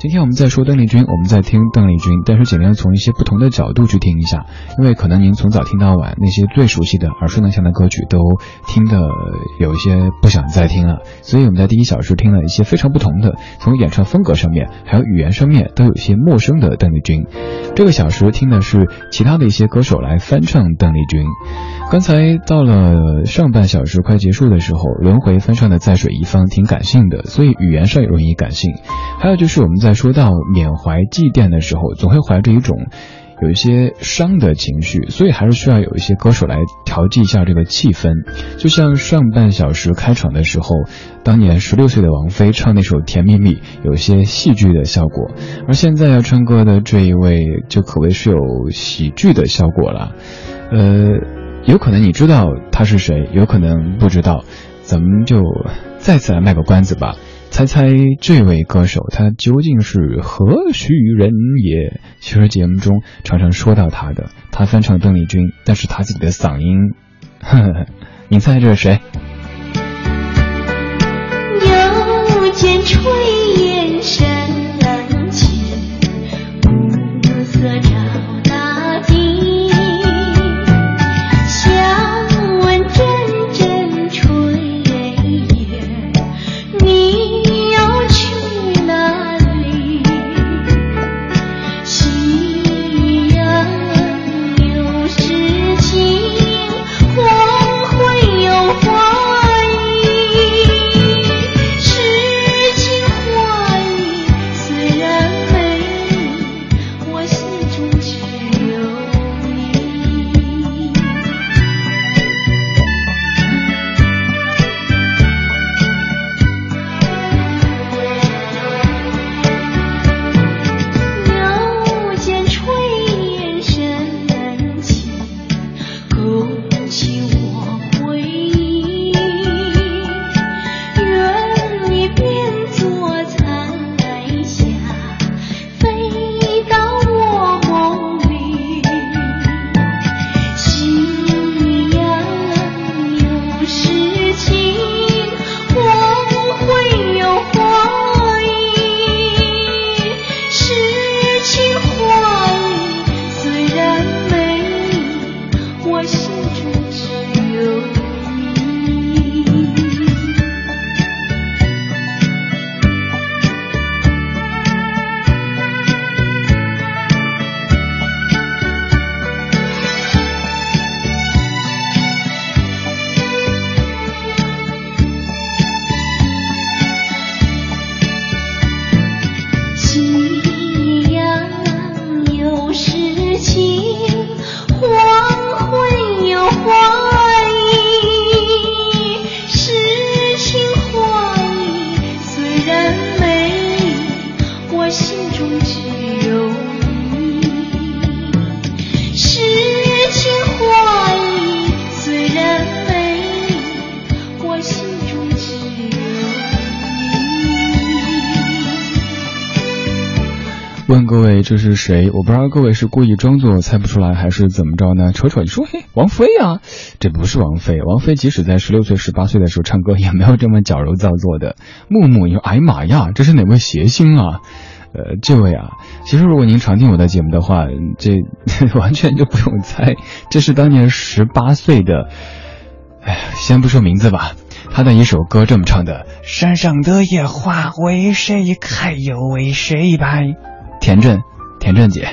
今天我们在说邓丽君，我们在听邓丽君，但是尽量从一些不同的角度去听一下，因为可能您从早听到晚，那些最熟悉的、耳熟能详的歌曲都听的有一些不想再听了，所以我们在第一小时听了一些非常不同的，从演唱风格上面，还有语言上面都有些陌生的邓丽君。这个小时听的是其他的一些歌手来翻唱邓丽君。刚才到了上半小时快结束的时候，轮回翻唱的《在水一方》挺感性的，所以语言上也容易感性。还有就是我们在在说到缅怀祭奠的时候，总会怀着一种有一些伤的情绪，所以还是需要有一些歌手来调剂一下这个气氛。就像上半小时开场的时候，当年十六岁的王菲唱那首《甜蜜蜜》，有一些戏剧的效果，而现在要唱歌的这一位就可谓是有喜剧的效果了。呃，有可能你知道他是谁，有可能不知道，咱们就再次来卖个关子吧。猜猜这位歌手他究竟是何许人也？其实节目中常常说到他的，他翻唱邓丽君，但是他自己的嗓音，呵呵，你猜这是谁？又见炊烟升问各位这是谁？我不知道各位是故意装作猜不出来，还是怎么着呢？瞅瞅，你说嘿，王菲啊，这不是王菲。王菲即使在十六岁、十八岁的时候唱歌，也没有这么矫揉造作的。木木，你说，哎呀妈呀，这是哪位谐星啊？呃，这位啊，其实如果您常听我的节目的话，这 完全就不用猜，这是当年十八岁的，哎，先不说名字吧，他的一首歌这么唱的：山上的野花为谁开，又为谁败？田震，田震姐。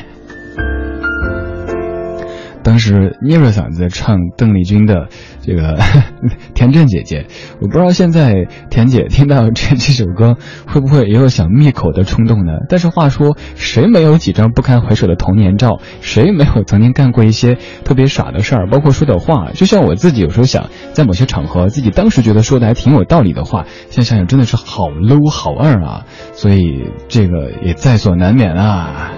当时捏着嗓子唱邓丽君的这个 田震姐姐，我不知道现在田姐听到这 这首歌会不会也有想灭口的冲动呢？但是话说，谁没有几张不堪回首的童年照？谁没有曾经干过一些 特别傻的事儿？包括说的话，就像我自己有时候想，在某些场合，自己当时觉得说的还挺有道理的话，现在想想真的是好 low 好二啊！所以这个也在所难免啊。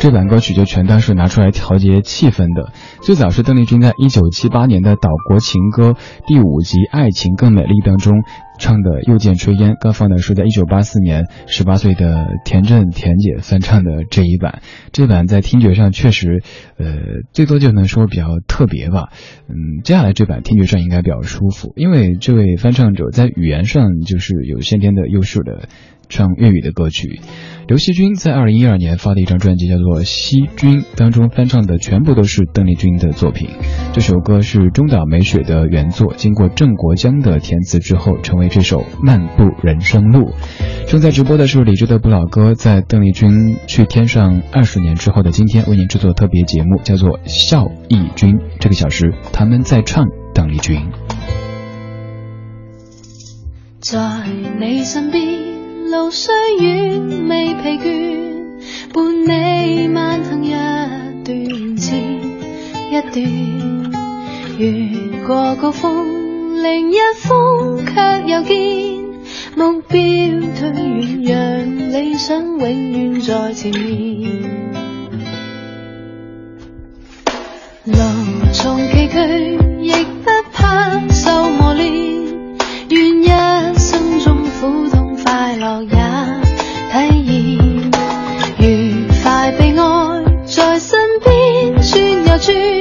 这版歌曲就全当是拿出来调节气氛的。最早是邓丽君在一九七八年的《岛国情歌》第五集《爱情更美丽》当中。唱的《又见炊烟》，刚放的是在一九八四年十八岁的田震田姐翻唱的这一版，这版在听觉上确实，呃，最多就能说比较特别吧。嗯，接下来这版听觉上应该比较舒服，因为这位翻唱者在语言上就是有先天的优势的。唱粤语的歌曲，刘惜君在二零一二年发的一张专辑叫做《惜君》，当中翻唱的全部都是邓丽君的作品。这首歌是中岛美雪的原作，经过郑国江的填词之后，成为这首《漫步人生路》。正在直播的是李志的不老歌，在邓丽君去天上二十年之后的今天，为您制作特别节目，叫做《孝义君》。这个小时，他们在唱邓丽君。在你身边。路虽远未疲倦，伴你漫行一段。接一段，越过高峰，另一峰却又见，目标推远，让理想永远在前面。路纵崎岖，亦不怕受磨练，转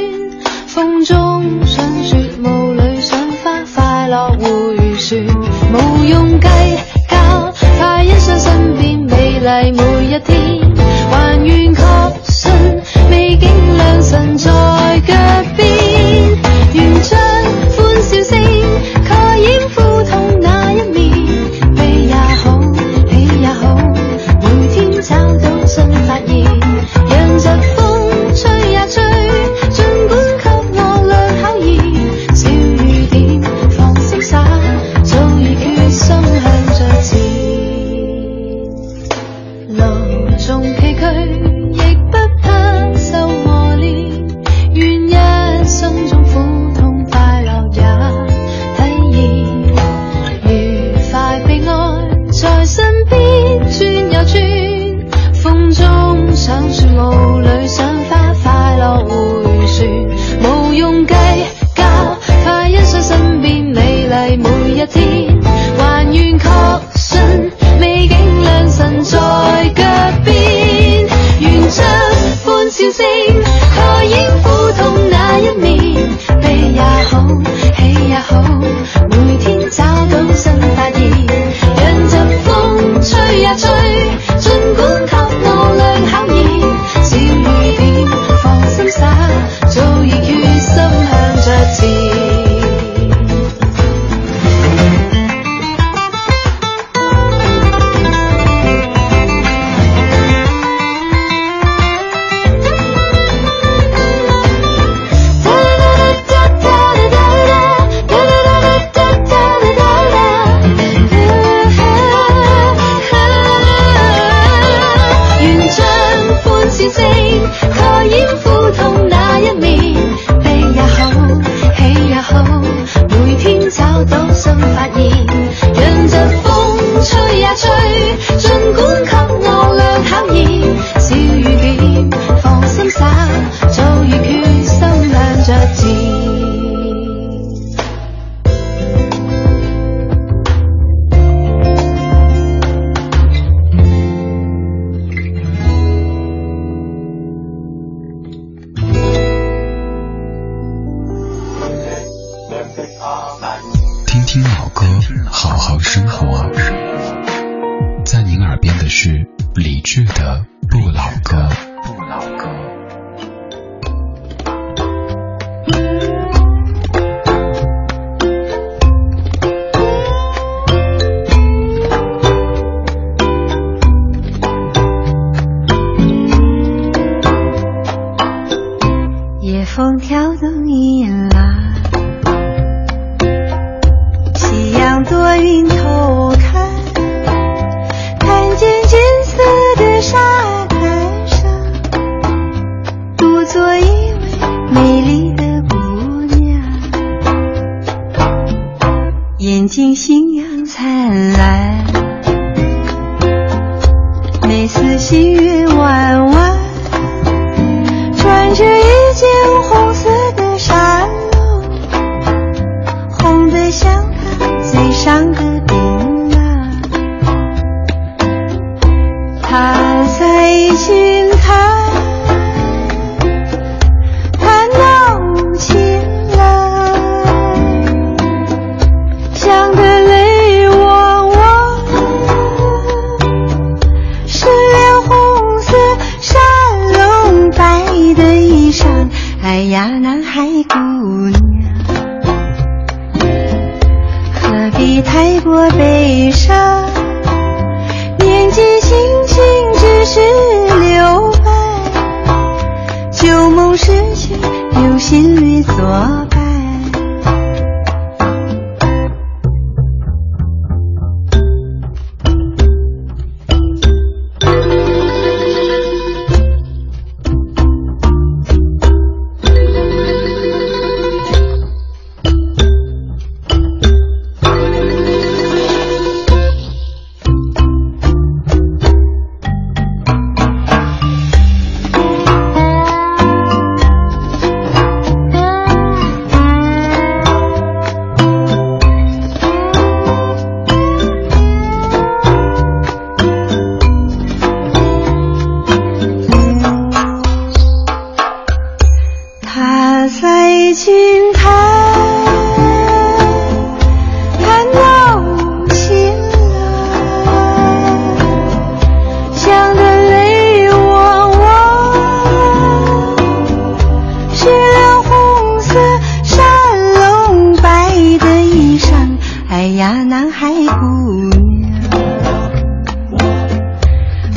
那南海姑娘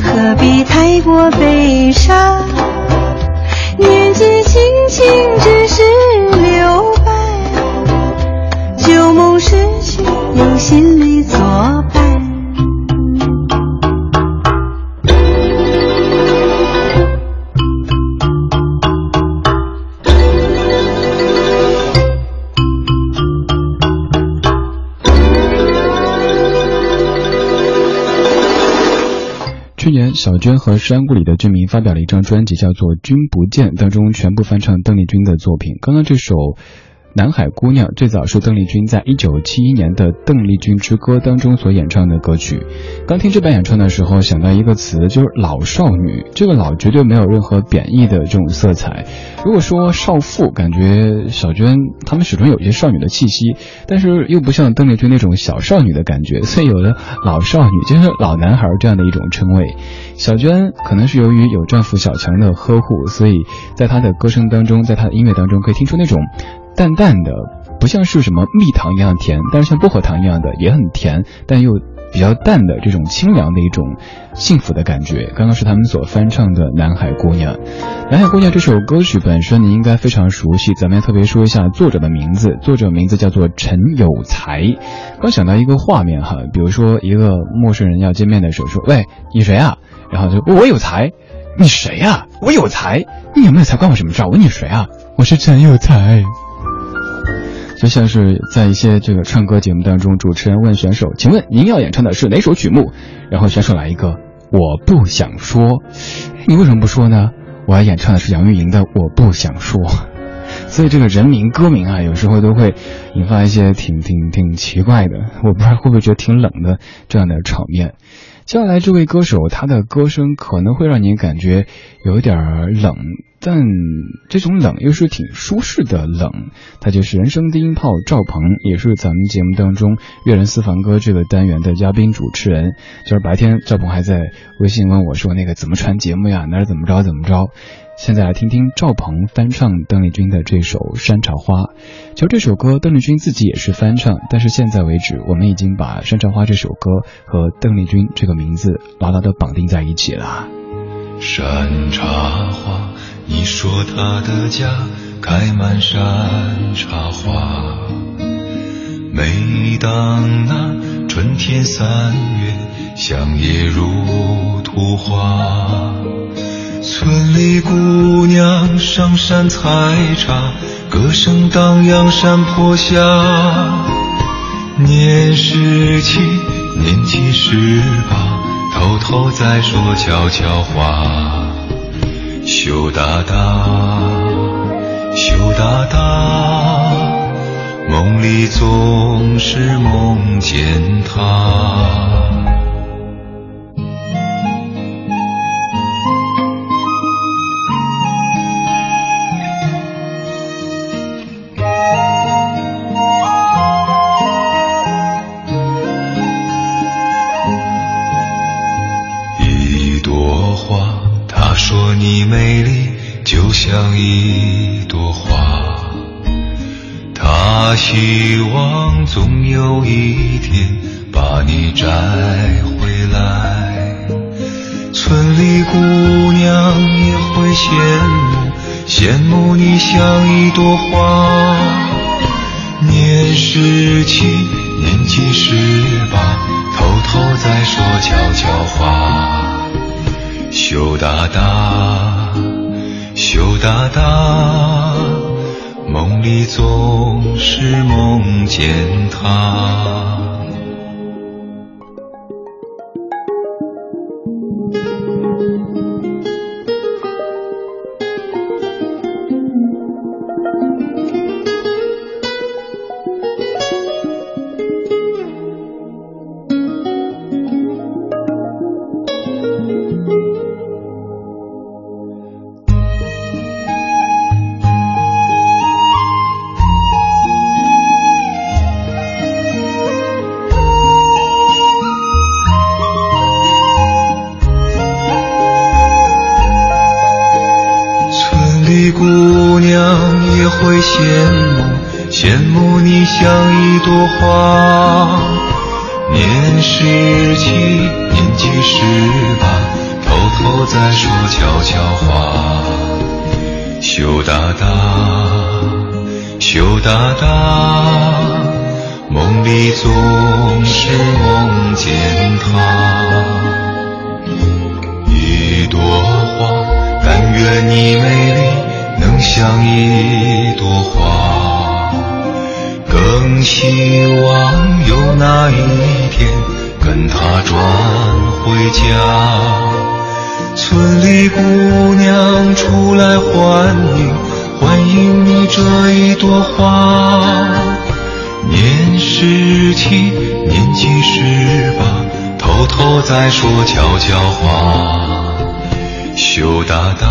何必太过悲伤？年纪轻轻只是留白旧梦失去有心力小娟和山谷里的居民发表了一张专辑，叫做《君不见》，当中全部翻唱邓丽君的作品。刚刚这首。南海姑娘最早是邓丽君在一九七一年的《邓丽君之歌》当中所演唱的歌曲。刚听这版演唱的时候，想到一个词，就是“老少女”。这个“老”绝对没有任何贬义的这种色彩。如果说少妇，感觉小娟她们始终有一些少女的气息，但是又不像邓丽君那种小少女的感觉，所以有了“老少女”就是“老男孩”这样的一种称谓。小娟可能是由于有丈夫小强的呵护，所以在她的歌声当中，在她的音乐当中，可以听出那种。淡淡的，不像是什么蜜糖一样甜，但是像薄荷糖一样的也很甜，但又比较淡的这种清凉的一种幸福的感觉。刚刚是他们所翻唱的《南海姑娘》。《南海姑娘》这首歌曲本身你应该非常熟悉，咱们要特别说一下作者的名字，作者名字叫做陈有才。刚想到一个画面哈，比如说一个陌生人要见面的时候说：“喂，你谁啊？”然后就我有才，你谁呀？我有才，你有没有才关我什么事？我你谁啊？我是陈有才。就像是在一些这个唱歌节目当中，主持人问选手：“请问您要演唱的是哪首曲目？”然后选手来一个：“我不想说。”你为什么不说呢？我要演唱的是杨钰莹的《我不想说》。所以这个人名歌名啊，有时候都会引发一些挺挺挺奇怪的，我不知道会不会觉得挺冷的这样的场面。接下来这位歌手，他的歌声可能会让你感觉有点冷，但这种冷又是挺舒适的冷。他就是人生低音炮赵鹏，也是咱们节目当中《粤人私房歌》这个单元的嘉宾主持人。就是白天赵鹏还在微信问我说：“那个怎么传节目呀？哪儿怎么着怎么着？”现在来听听赵鹏翻唱邓丽君的这首《山茶花》。其实这首歌邓丽君自己也是翻唱，但是现在为止，我们已经把《山茶花》这首歌和邓丽君这个名字牢牢的绑定在一起了。山茶花，你说他的家开满山茶花，每当那春天三月，香叶如图画。村里姑娘上山采茶，歌声荡漾山坡下。年十七，年七十八，偷偷在说悄悄话。羞答答，羞答答，梦里总是梦见他。一朵花说你美丽，就像一朵花，他希望总有一天把你摘回来。村里姑娘也会羡慕，羡慕你像一朵花。年十七，年纪十八，偷偷在说悄悄话，羞答答。羞答答，梦里总是梦见他。一朵花年十七年纪十八偷偷在说悄悄话羞答答羞答答梦里总是梦见他。一朵花但愿你美丽能像一朵花更希望有那一天，跟他转回家。村里姑娘出来欢迎，欢迎你。这一朵花年十七，年纪十八，偷偷在说悄悄话。羞答答，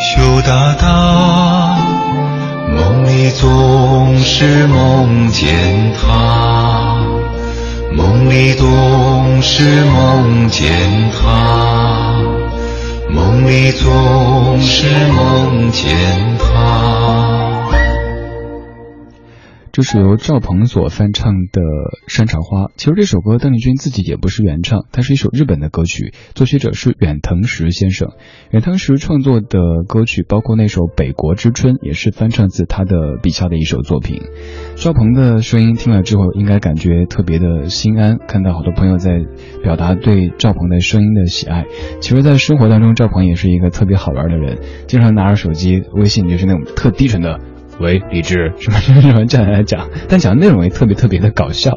羞答答。梦里总是梦见他梦里总是梦见他梦里总是梦见他。这是由赵鹏所翻唱的《山茶花》。其实这首歌邓丽君自己也不是原唱，它是一首日本的歌曲，作曲者是远藤石先生。远藤石创作的歌曲包括那首《北国之春》，也是翻唱自他的笔下的一首作品。赵鹏的声音听了之后，应该感觉特别的心安。看到好多朋友在表达对赵鹏的声音的喜爱。其实，在生活当中，赵鹏也是一个特别好玩的人，经常拿着手机微信就是那种特低沉的。喂，李志，什么什么什么这样来讲，但讲的内容也特别特别的搞笑。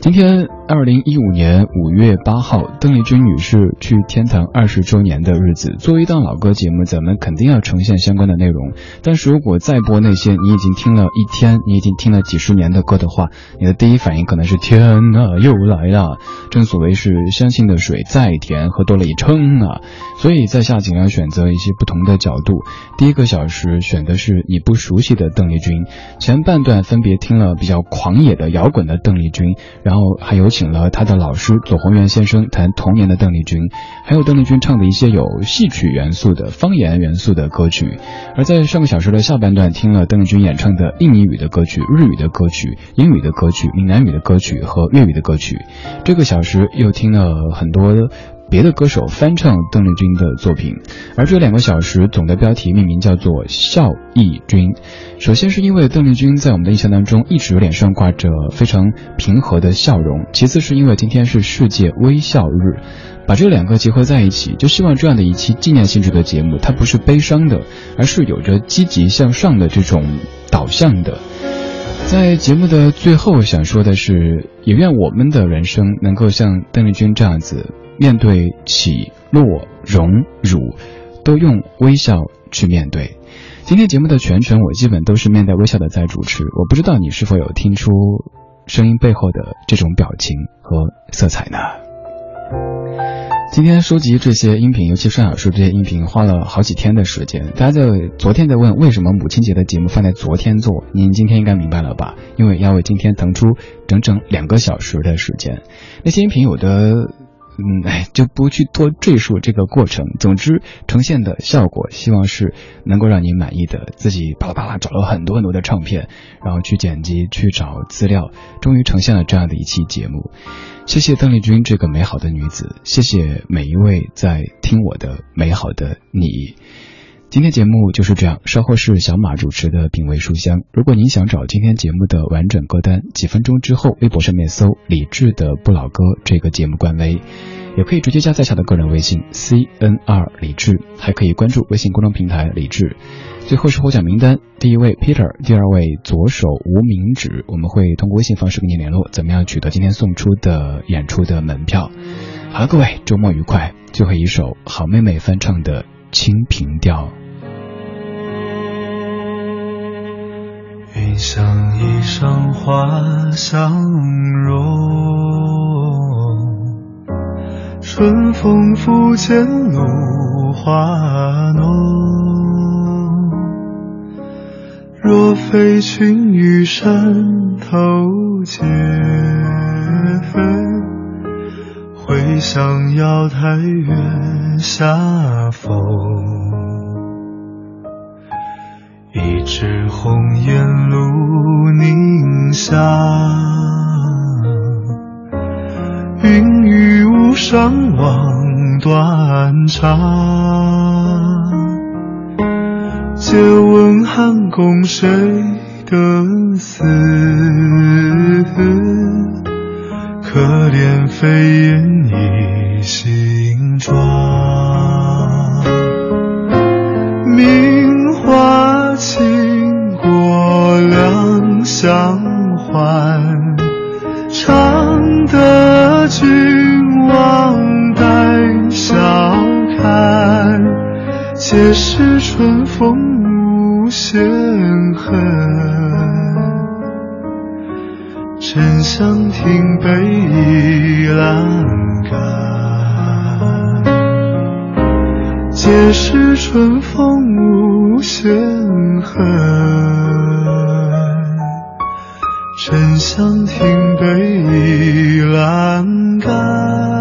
今天。二零一五年五月八号，邓丽君女士去天堂二十周年的日子。作为一档老歌节目，咱们肯定要呈现相关的内容。但是如果再播那些你已经听了一天、你已经听了几十年的歌的话，你的第一反应可能是天呐，又来了。正所谓是相信的水再甜，喝多了也撑啊。所以在下尽量选择一些不同的角度。第一个小时选的是你不熟悉的邓丽君，前半段分别听了比较狂野的摇滚的邓丽君，然后还有请。请了他的老师左宏元先生谈童年的邓丽君，还有邓丽君唱的一些有戏曲元素的方言元素的歌曲。而在上个小时的下半段，听了邓丽君演唱的印尼语的歌曲、日语的歌曲、英语的歌曲、闽南语的歌曲和粤语的歌曲。这个小时又听了很多。别的歌手翻唱邓丽君的作品，而这两个小时总的标题命名叫做笑意君。首先是因为邓丽君在我们的印象当中一直脸上挂着非常平和的笑容，其次是因为今天是世界微笑日，把这两个结合在一起，就希望这样的一期纪念性质的节目，它不是悲伤的，而是有着积极向上的这种导向的。在节目的最后，想说的是，也愿我们的人生能够像邓丽君这样子。面对起落、荣、辱，都用微笑去面对。今天节目的全程，我基本都是面带微笑的在主持。我不知道你是否有听出声音背后的这种表情和色彩呢？今天收集这些音频，尤其上小说这些音频，花了好几天的时间。大家在昨天在问为什么母亲节的节目放在昨天做，您今天应该明白了吧？因为要为今天腾出整整两个小时的时间。那些音频有的。嗯，哎，就不去多赘述这个过程。总之，呈现的效果希望是能够让你满意的。自己巴拉巴拉找了很多很多的唱片，然后去剪辑、去找资料，终于呈现了这样的一期节目。谢谢邓丽君这个美好的女子，谢谢每一位在听我的美好的你。今天节目就是这样，稍后是小马主持的品味书香。如果您想找今天节目的完整歌单，几分钟之后微博上面搜李志的不老歌这个节目官微，也可以直接加在下的个人微信 C N R 李志，还可以关注微信公众平台李志。最后是获奖名单，第一位 Peter，第二位左手无名指，我们会通过微信方式跟您联络，怎么样取得今天送出的演出的门票？好了，各位周末愉快。最后一首好妹妹翻唱的《清平调》。云想衣裳花相融，春风拂槛露华浓。若非群玉山头见，会向瑶台月下逢。一枝红艳露凝香，云雨巫上望断肠。借问汉宫谁得似？可怜飞燕倚新妆。相还，常得君王带笑看。皆是春风无限恨，沉香亭北倚阑干。皆是春风无限。恨，沉香亭北倚阑干。